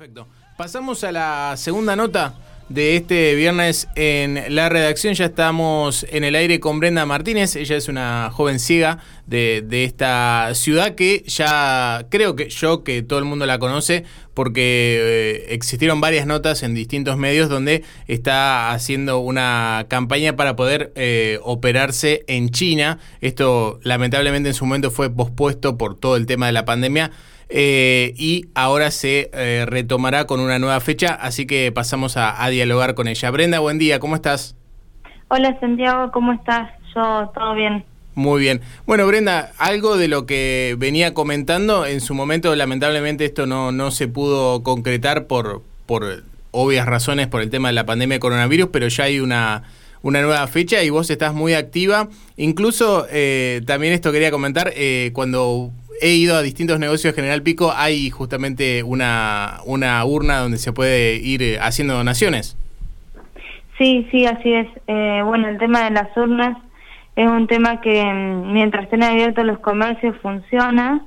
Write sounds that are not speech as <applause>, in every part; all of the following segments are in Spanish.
Perfecto. Pasamos a la segunda nota de este viernes en la redacción. Ya estamos en el aire con Brenda Martínez. Ella es una joven ciega de, de, esta ciudad que ya creo que yo, que todo el mundo la conoce, porque eh, existieron varias notas en distintos medios donde está haciendo una campaña para poder eh, operarse en China. Esto lamentablemente en su momento fue pospuesto por todo el tema de la pandemia. Eh, y ahora se eh, retomará con una nueva fecha, así que pasamos a, a, dialogar con ella. Brenda, buen día, ¿cómo estás? Hola Santiago, ¿cómo estás? Yo, todo bien. Muy bien. Bueno, Brenda, algo de lo que venía comentando, en su momento lamentablemente esto no, no se pudo concretar por, por obvias razones, por el tema de la pandemia de coronavirus, pero ya hay una una nueva fecha y vos estás muy activa. Incluso eh, también esto quería comentar, eh, cuando he ido a distintos negocios de General Pico, hay justamente una, una urna donde se puede ir eh, haciendo donaciones. Sí, sí, así es. Eh, bueno, el tema de las urnas es un tema que mm, mientras estén abiertos los comercios funciona.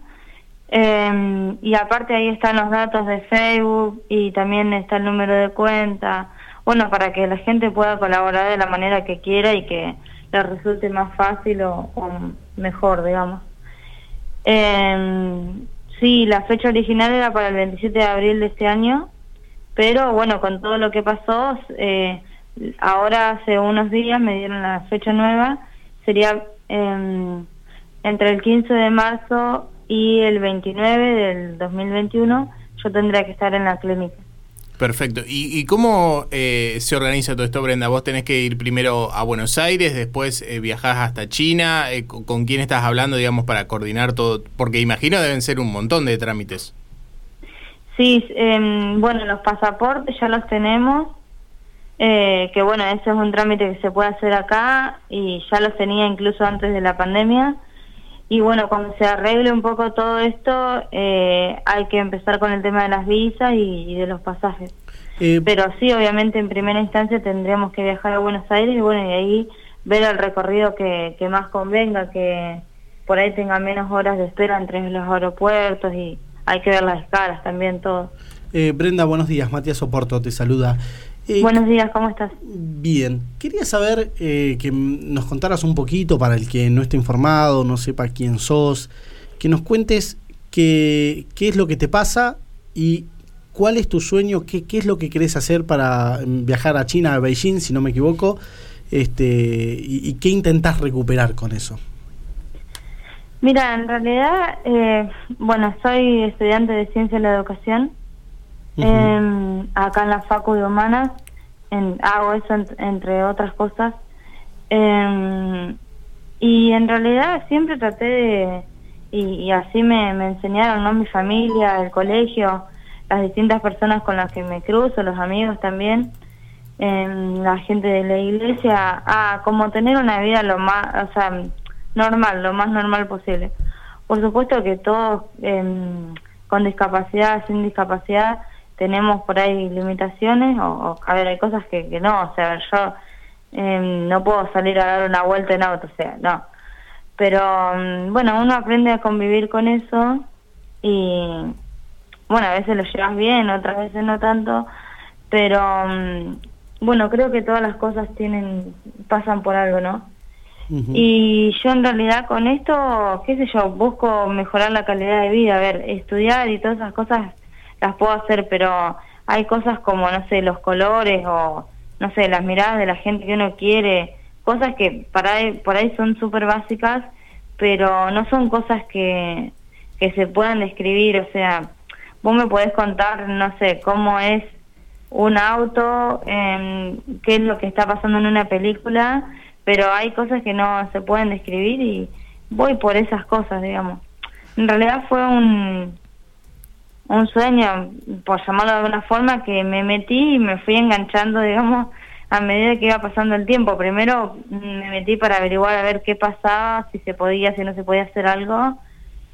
Eh, y aparte ahí están los datos de Facebook y también está el número de cuenta. Bueno, para que la gente pueda colaborar de la manera que quiera y que le resulte más fácil o, o mejor, digamos. Eh, sí, la fecha original era para el 27 de abril de este año, pero bueno, con todo lo que pasó, eh, ahora hace unos días me dieron la fecha nueva, sería eh, entre el 15 de marzo y el 29 del 2021, yo tendría que estar en la clínica. Perfecto. ¿Y, y cómo eh, se organiza todo esto, Brenda? ¿Vos tenés que ir primero a Buenos Aires, después eh, viajás hasta China? Eh, ¿con, ¿con, quién estás hablando, digamos, para coordinar todo? Porque imagino deben ser un montón de trámites. Sí, eh, bueno, los pasaportes ya los tenemos, eh, que bueno, ese es un trámite que se puede hacer acá y ya los tenía incluso antes de la pandemia. Y bueno, cuando se arregle un poco todo esto, eh, hay que empezar con el tema de las visas y, y de los pasajes. Eh, Pero sí, obviamente en primera instancia tendríamos que viajar a Buenos Aires y bueno, y ahí ver el recorrido que, que más convenga, que por ahí tenga menos horas de espera entre los aeropuertos y hay que ver las escalas también, todo. Eh, Brenda, buenos días. Matías Soporto te saluda. Eh, Buenos días, ¿cómo estás? Bien, quería saber eh, que nos contaras un poquito para el que no esté informado, no sepa quién sos, que nos cuentes qué, qué es lo que te pasa y cuál es tu sueño, qué, qué es lo que querés hacer para viajar a China, a Beijing, si no me equivoco, este, y, y qué intentás recuperar con eso. Mira, en realidad, eh, bueno, soy estudiante de Ciencia de la Educación, eh, acá en la Facu de Humanas, en, hago eso en, entre otras cosas, eh, y en realidad siempre traté de, y, así me, me, enseñaron, ¿no? Mi familia, el colegio, las distintas personas con las que me cruzo, los amigos también, la gente de la iglesia, a como tener una vida lo más, o sea, normal, lo más normal posible. Por supuesto que todos con discapacidad, sin discapacidad, tenemos por ahí limitaciones, o, o a ver, hay cosas que, que no, o sea, yo eh, no puedo salir a dar una vuelta en auto, o sea, no. Pero um, bueno, uno aprende a convivir con eso y bueno, a veces lo llevas bien, otras veces no tanto, pero um, bueno, creo que todas las cosas tienen pasan por algo, ¿no? Uh -huh. Y yo en realidad con esto, qué sé yo, busco mejorar la calidad de vida, a ver, estudiar y todas esas cosas las puedo hacer, pero hay cosas como, no sé, los colores o, no sé, las miradas de la gente que uno quiere, cosas que para por ahí son súper básicas, pero no son cosas que, que se puedan describir, o sea, vos me podés contar, no sé, cómo es un auto, eh, qué es lo que está pasando en una película, pero hay cosas que no se pueden describir y voy por esas cosas, digamos. En realidad fue un, un sueño, por llamarlo de alguna forma, que me metí y me fui enganchando, <laughs> digamos, a medida que iba pasando el tiempo. Primero me metí para averiguar a ver qué pasaba, si se podía, si no se podía hacer algo.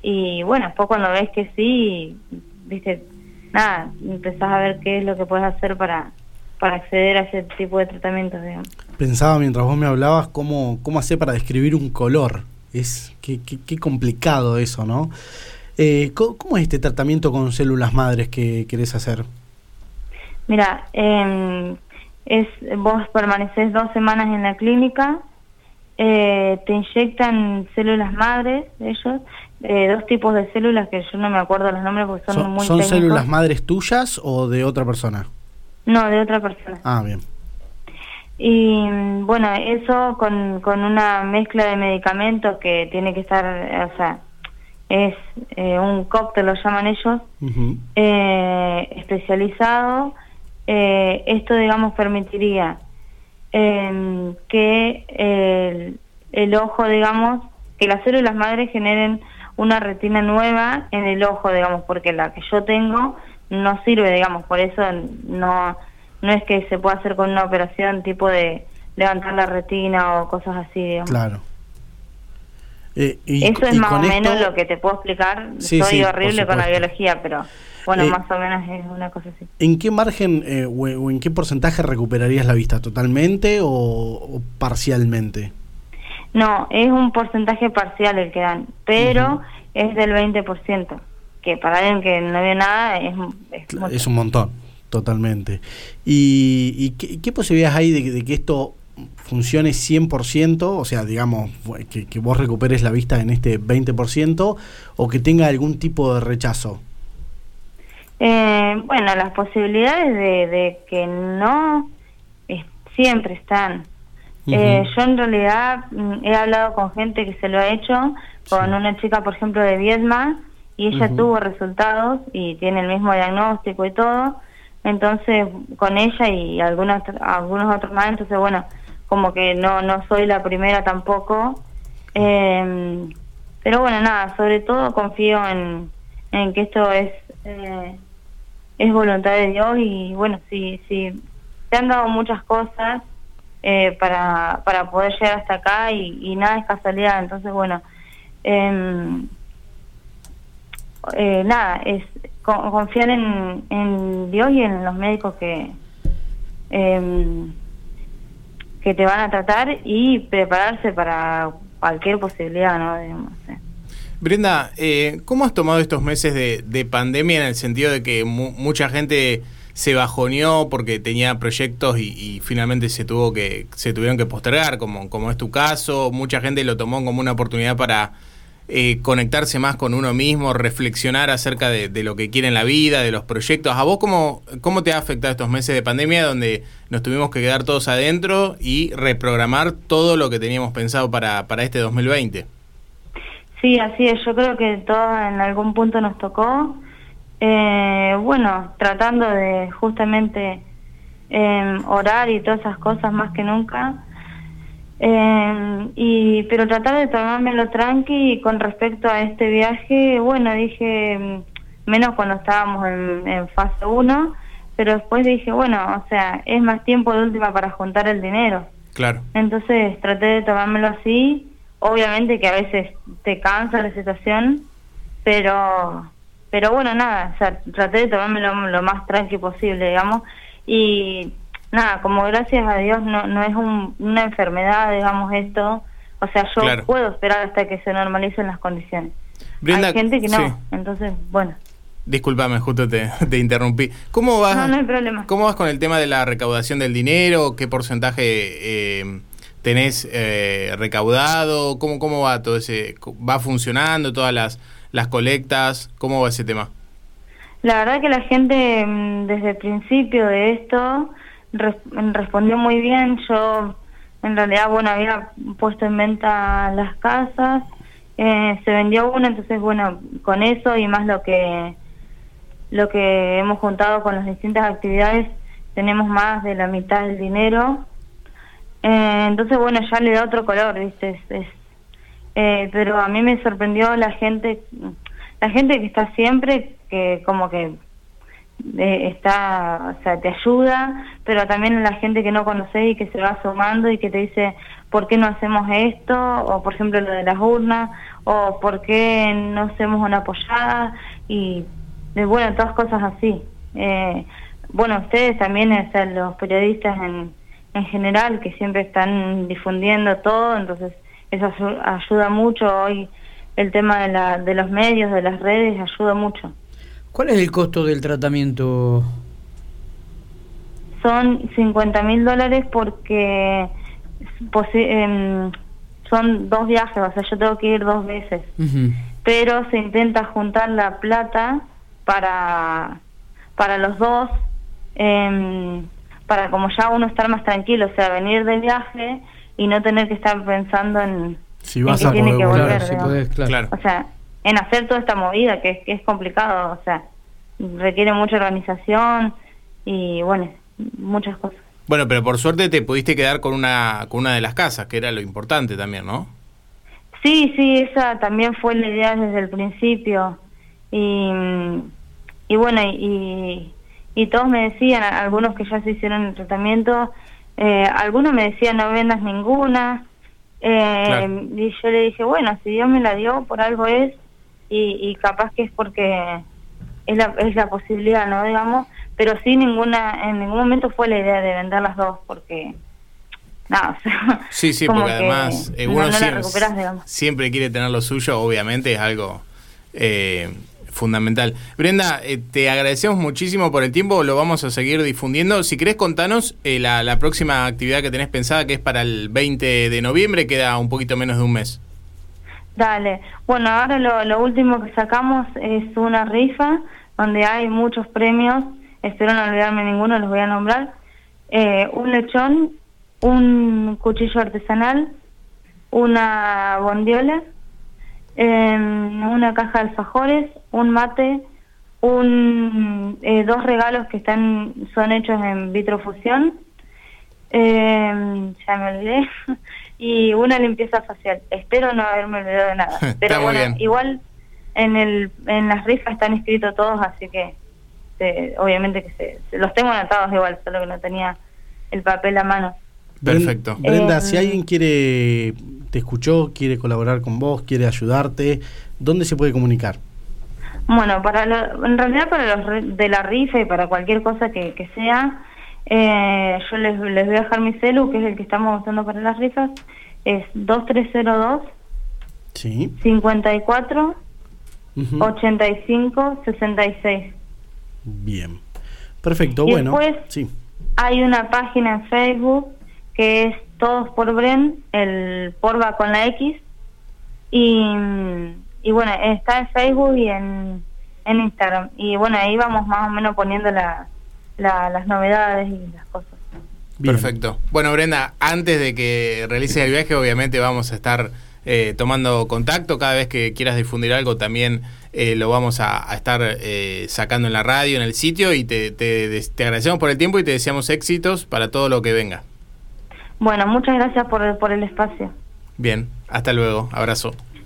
Y bueno, después cuando ves que sí, viste, nada, empezás a ver qué es lo que puedes hacer para, para acceder a ese tipo de tratamientos, digamos. Pensaba mientras vos me hablabas cómo, cómo hacer para describir un color. Es qué, qué complicado eso, ¿no? Eh, ¿cómo, ¿Cómo es este tratamiento con células madres que querés hacer? Mira, eh, es vos permaneces dos semanas en la clínica, eh, te inyectan células madres, ellos, eh, dos tipos de células que yo no me acuerdo los nombres porque son, ¿Son, muy ¿Son técnicos. células madres tuyas o de otra persona? No, de otra persona. Ah, bien. Y bueno, eso con, con una mezcla de medicamentos que tiene que estar, o sea, es eh, un cóctel, lo llaman ellos, eh, especializado. Eh, esto, digamos, permitiría eh, que el, el ojo, digamos, que las células madres generen una retina nueva en el ojo, digamos, porque la que yo tengo no sirve, digamos, por eso no no es que se pueda hacer con una operación tipo de levantar la retina o cosas así, digamos. Claro. Eh, y- Eso es y más o menos esto- lo que te puedo explicar. Sí, Soy sí, horrible con la biología, pero bueno, Eh, más o menos es una cosa así. ¿En qué margen eh, o, o en qué porcentaje recuperarías la vista? ¿Totalmente o, o parcialmente? No, es un porcentaje parcial el que dan, pero es del 20%, que para alguien que no ve nada es, es. Es un montón, totalmente. ¿Y, y qué, qué posibilidades hay de, que- de que esto funcione 100%? O sea, digamos, que, que vos recuperes la vista en este 20% o que tenga algún tipo de rechazo. Eh, bueno, las posibilidades de, de que no es- siempre están. Eh, yo en realidad mm, he hablado con gente que se lo ha hecho, con Sí. una chica, por ejemplo, de Viedma, y ella tuvo resultados y tiene el mismo diagnóstico y todo. Entonces, con ella y algunos, algunos otros más, entonces, bueno, como que no, no soy la primera tampoco. Eh, pero bueno, nada, sobre todo confío en, en que esto es eh, es voluntad de Dios y bueno, si, si te han dado muchas cosas eh, para, para poder llegar hasta acá y, nada es casualidad, entonces bueno, em, eh, nada, es co- confiar en, en Dios y en los médicos que em, que te van a tratar y prepararse para cualquier posibilidad, ¿no? Sí. Brenda, eh, ¿cómo has tomado estos meses de, de pandemia en el sentido de que mu- mucha gente se bajoneó porque tenía proyectos y, y finalmente se tuvo que se tuvieron que postergar, como, como es tu caso? Mucha gente lo tomó como una oportunidad para eh, conectarse más con uno mismo, reflexionar acerca de, lo que quiere en la vida, de los proyectos. ¿A vos cómo, cómo te ha afectado estos meses de pandemia donde nos tuvimos que quedar todos adentro y reprogramar todo lo que teníamos pensado para, para este 2020? Sí, así es. Yo creo que todos en algún punto nos tocó. Eh, bueno, tratando de justamente eh, orar y todas esas cosas más que nunca. Eh, y pero tratar de tomármelo tranqui y con respecto a este viaje, bueno, dije, mm, menos cuando estábamos en, en fase 1, pero después dije, bueno, o sea, es más tiempo de última para juntar el dinero. Claro. Entonces traté de tomármelo así. Obviamente que a veces te cansa la situación, pero pero bueno, nada, o sea, traté de tomármelo lo más tranqui posible, digamos. Y nada, como gracias a Dios no, no es un- una enfermedad, digamos, esto. O sea, yo Claro. puedo esperar hasta que se normalicen las condiciones. Hay gente que no, sí. entonces, bueno. Disculpame, justo te, te interrumpí. ¿Cómo vas, No, no hay problema. ¿Cómo vas con el tema de la recaudación del dinero? ¿Qué porcentaje eh, tenés eh, recaudado? ¿Cómo, ¿Cómo va todo ese? ¿Va funcionando todas las, las colectas? ¿Cómo va ese tema? La verdad que la gente mm, desde el principio de esto res- respondió muy bien. Yo en realidad, bueno, había puesto en venta las casas, eh, se vendió una, entonces bueno, con eso y más lo que lo que hemos juntado con las distintas actividades, tenemos más de la mitad del dinero. Eh, entonces bueno, ya le da otro color, ¿viste? Es- es, eh, pero a mí me sorprendió la gente, la gente que está siempre, que como que eh, está, o sea, te ayuda, pero también la gente que no conoces y que se va sumando y que te dice, ¿por qué no hacemos esto? O por ejemplo lo de las urnas, o ¿por qué no hacemos una apoyada? Y eh, bueno, todas cosas así. Eh, bueno, ustedes también, o sea, los periodistas en, en general, que siempre están difundiendo todo, entonces eso ayu- ayuda mucho hoy. El tema de, la, de los medios, de las redes, ayuda mucho. ¿Cuál es el costo del tratamiento? son 50 mil dólares porque em, son dos viajes, o sea, yo tengo que ir dos veces. Pero se intenta juntar la plata para, para los dos, eh, para como ya uno estar más tranquilo, o sea, venir de viaje y no tener que estar pensando en, si vas a tiene que volver. claro. O sea, en hacer toda esta movida que, que es complicado, o sea, requiere mucha organización y bueno, muchas cosas. Bueno, pero por suerte te pudiste quedar con una, con una de las casas, que era lo importante también, ¿no? Sí, sí, esa también fue la idea desde el principio. Y, y bueno, y, y todos me decían, algunos que ya se hicieron el tratamiento, eh, algunos me decían no vendas ninguna. Eh, y yo le dije, bueno, si Dios me la dio, por algo es, y, y capaz que es porque es la, es la posibilidad, ¿no? Digamos, pero sí ninguna, en ningún momento fue la idea de vender las dos, porque... No, sí, sí, porque además eh, uno siempre, quiere tener lo suyo, obviamente es algo eh, fundamental. Brenda, eh, te agradecemos muchísimo por el tiempo, lo vamos a seguir difundiendo. Si querés contanos la, la próxima actividad que tenés pensada, que es para el 20 de noviembre, queda un poquito menos de un mes. Dale, bueno, ahora lo, lo último que sacamos es una rifa donde hay muchos premios, espero no olvidarme ninguno, los voy a nombrar, eh, un lechón, un cuchillo artesanal, una bondiola, em, una caja de alfajores, un mate, un, eh, dos regalos que están son hechos en vitrofusión, eh, ya me olvidé, <laughs> y una limpieza facial. Espero no haberme olvidado de nada. <laughs> Pero bueno, igual en el en las rifas están escritos todos, así que obviamente que se, los tengo anotados igual, solo que no tenía el papel a mano. Perfecto. Brenda, si eh, alguien quiere, te escuchó, quiere colaborar con vos, quiere ayudarte, ¿dónde se puede comunicar? Bueno, para en realidad para los de la rifa y para cualquier cosa que, que sea, eh, yo les, les voy a dejar mi celu, que es el que estamos usando para las rifas, es 2302 sí. 54 85 66. Bien. Perfecto, bueno. Después sí. hay una página en Facebook que es Todos por Bren, el porba con la X. Y, y bueno, está en Facebook y en, en Instagram. Y bueno, ahí vamos más o menos poniendo la, las novedades y las cosas. Perfecto. Bueno, Brenda, antes de que realices el viaje, obviamente vamos a estar eh, tomando contacto. Cada vez que quieras difundir algo también eh, lo vamos a, estar eh, sacando en la radio, en el sitio y te, te, te, agradecemos por el tiempo y te deseamos éxitos para todo lo que venga. Bueno, muchas gracias por, por el espacio. Bien, hasta luego. Abrazo.